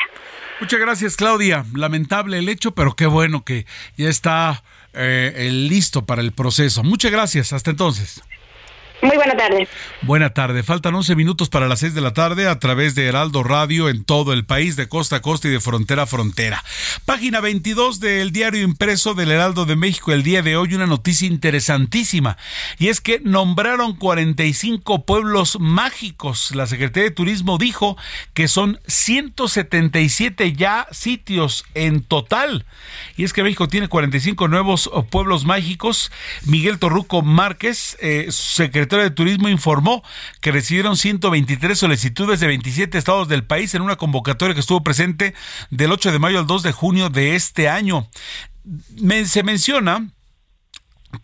Muchas gracias, Claudia. Lamentable el hecho, pero qué bueno que ya está eh, listo para el proceso. Muchas gracias. Hasta entonces. Muy buena tarde. Buena tarde. Faltan 11 minutos para las 6 de la tarde a través de Heraldo Radio en todo el país, de costa a costa y de frontera a frontera. Página 22 del diario impreso del Heraldo de México el día de hoy, una noticia interesantísima. Y es que nombraron 45 pueblos mágicos. La Secretaría de Turismo dijo que son 177 ya sitios en total. Y es que México tiene 45 nuevos pueblos mágicos. Miguel Torruco Márquez, eh, secretario de Turismo informó que recibieron 123 solicitudes de 27 estados del país en una convocatoria que estuvo presente del 8 de mayo al 2 de junio de este año. se menciona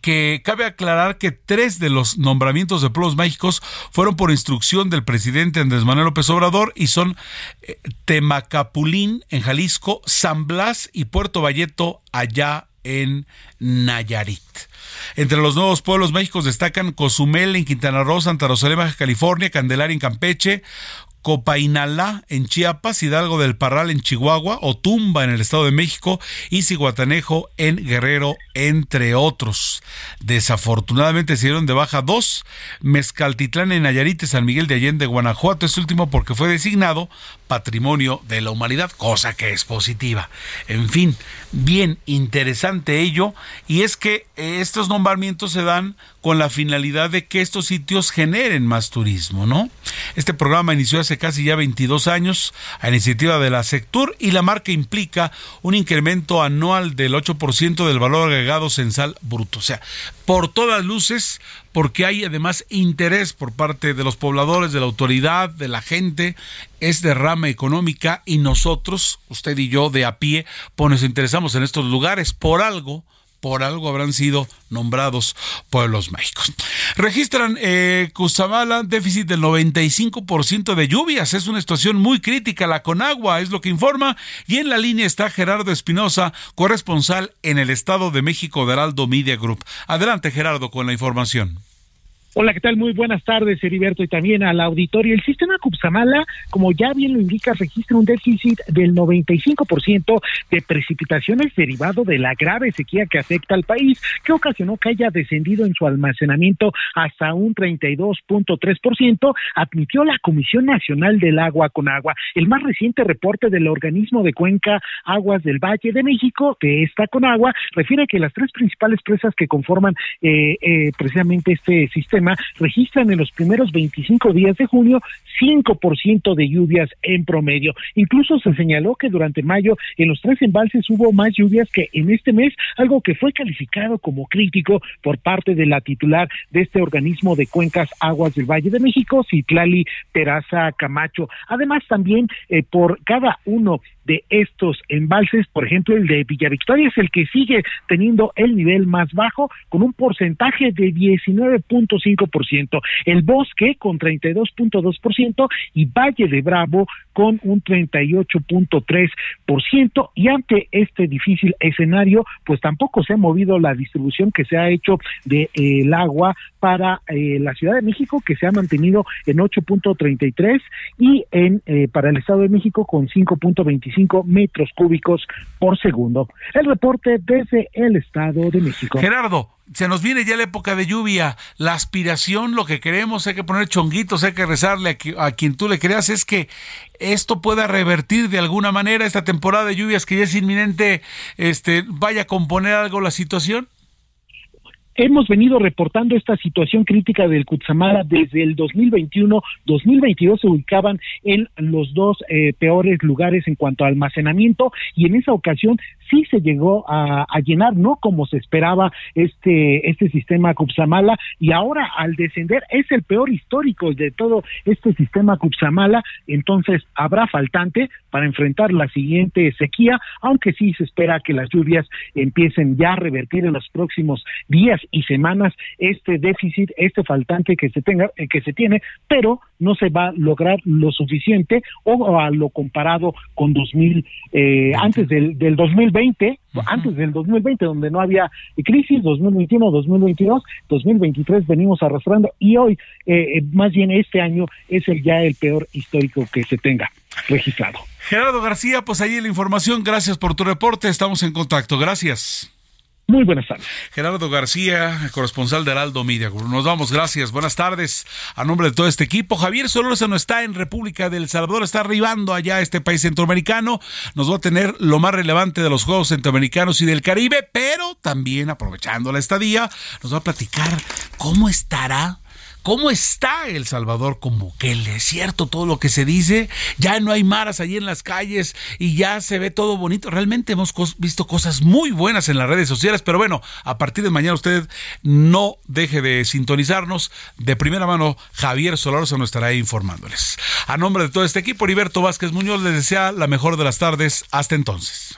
que cabe aclarar que tres de los nombramientos de pueblos mágicos fueron por instrucción del presidente Andrés Manuel López Obrador y son eh, Temacapulín en Jalisco, San Blas y Puerto Valleto allá en Nayarit. Entre los nuevos pueblos mágicos destacan Cozumel en Quintana Roo, Santa Rosalía, Baja California, Candelaria en Campeche, Copainalá en Chiapas, Hidalgo del Parral en Chihuahua, Otumba en el Estado de México y Ciguatanejo en Guerrero, entre otros. Desafortunadamente se dieron de baja dos, Mezcaltitlán en Nayarit San Miguel de Allende, Guanajuato, este último porque fue designado Patrimonio de la Humanidad, cosa que es positiva. En fin, bien interesante ello, y es que estos nombramientos se dan con la finalidad de que estos sitios generen más turismo, ¿no? Este programa inició hace casi ya 22 años a iniciativa de la Sectur y la marca implica un incremento anual del 8% del valor agregado censal bruto. O sea, por todas luces, porque hay además interés por parte de los pobladores, de la autoridad, de la gente, es de rama económica y nosotros, usted y yo de a pie, pues nos interesamos en estos lugares por algo por algo habrán sido nombrados pueblos mágicos. Registran eh, déficit del 95% de lluvias. Es una situación muy crítica. La Conagua es lo que informa. Y en la línea está Gerardo Espinosa, corresponsal en el Estado de México de Heraldo Media Group. Adelante, Gerardo, con la información. Hola, ¿qué tal? Muy buenas tardes, Heriberto, y también al auditorio. El sistema Cupsamala, como ya bien lo indica, registra un déficit del 95% de precipitaciones derivado de la grave sequía que afecta al país, que ocasionó que haya descendido en su almacenamiento hasta un 32.3%, admitió la Comisión Nacional del Agua con Agua. El más reciente reporte del organismo de cuenca Aguas del Valle de México, de esta con agua, refiere que las tres principales presas que conforman eh, eh, precisamente este sistema registran en los primeros 25 días de junio 5% de lluvias en promedio. Incluso se señaló que durante mayo en los tres embalses hubo más lluvias que en este mes, algo que fue calificado como crítico por parte de la titular de este organismo de cuencas aguas del Valle de México, Citlali Peraza Camacho. Además, también eh, por cada uno de estos embalses, por ejemplo, el de Villa Victoria es el que sigue teniendo el nivel más bajo con un porcentaje de 19.5%, el Bosque con 32.2% y Valle de Bravo con un 38.3% y ante este difícil escenario, pues tampoco se ha movido la distribución que se ha hecho del de, eh, agua para eh, la Ciudad de México que se ha mantenido en 8.33 y en eh, para el Estado de México con 5.25 metros cúbicos por segundo. El reporte desde el Estado de México. Gerardo, se nos viene ya la época de lluvia, la aspiración, lo que queremos, hay que poner chonguitos, hay que rezarle a, quien tú le creas, es que esto pueda revertir de alguna manera esta temporada de lluvias que ya es inminente, este, vaya a componer algo la situación. hemos venido reportando esta situación crítica del Cutzamala desde el 2021, 2022 se ubicaban en los dos eh, peores lugares en cuanto a almacenamiento y en esa ocasión sí se llegó a, llenar, no como se esperaba este este sistema Cutzamala y ahora al descender es el peor histórico de todo este sistema Cutzamala, entonces habrá faltante para enfrentar la siguiente sequía, aunque sí se espera que las lluvias empiecen ya a revertir en los próximos días y semanas este déficit, este faltante que se tenga, eh, que se tiene, pero no se va a lograr lo suficiente o a lo comparado con 2000 eh, antes del, del 2020 antes del 2020 donde no había crisis 2021 2022 2023 venimos arrastrando y hoy eh, más bien este año es el ya el peor histórico que se tenga registrado. Gerardo García pues ahí la información. Gracias por tu reporte. Estamos en contacto. Gracias muy buenas tardes. Gerardo García, corresponsal de Heraldo Media Nos vamos, gracias. Buenas tardes. A nombre de todo este equipo, Javier no está en República del Salvador, está arribando allá a este país centroamericano. Nos va a tener lo más relevante de los Juegos Centroamericanos y del Caribe, pero también aprovechando la estadía, nos va a platicar cómo estará ¿Cómo está El Salvador con Bukele? ¿Es cierto todo lo que se dice? Ya no hay maras allí en las calles y ya se ve todo bonito. Realmente hemos visto cosas muy buenas en las redes sociales, pero bueno, a partir de mañana usted no deje de sintonizarnos. De primera mano, Javier nos estará informándoles. A nombre de todo este equipo, Heriberto Vázquez Muñoz les desea la mejor de las tardes. Hasta entonces.